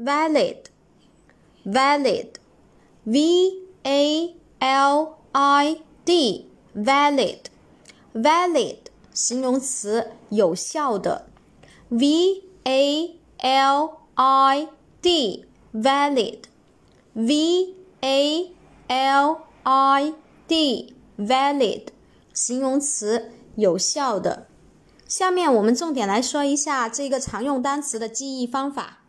valid, valid, v a l i d, valid, valid 形容词，有效的。v a l i d, valid, v a l i d, valid 形容词，有效的。下面我们重点来说一下这个常用单词的记忆方法。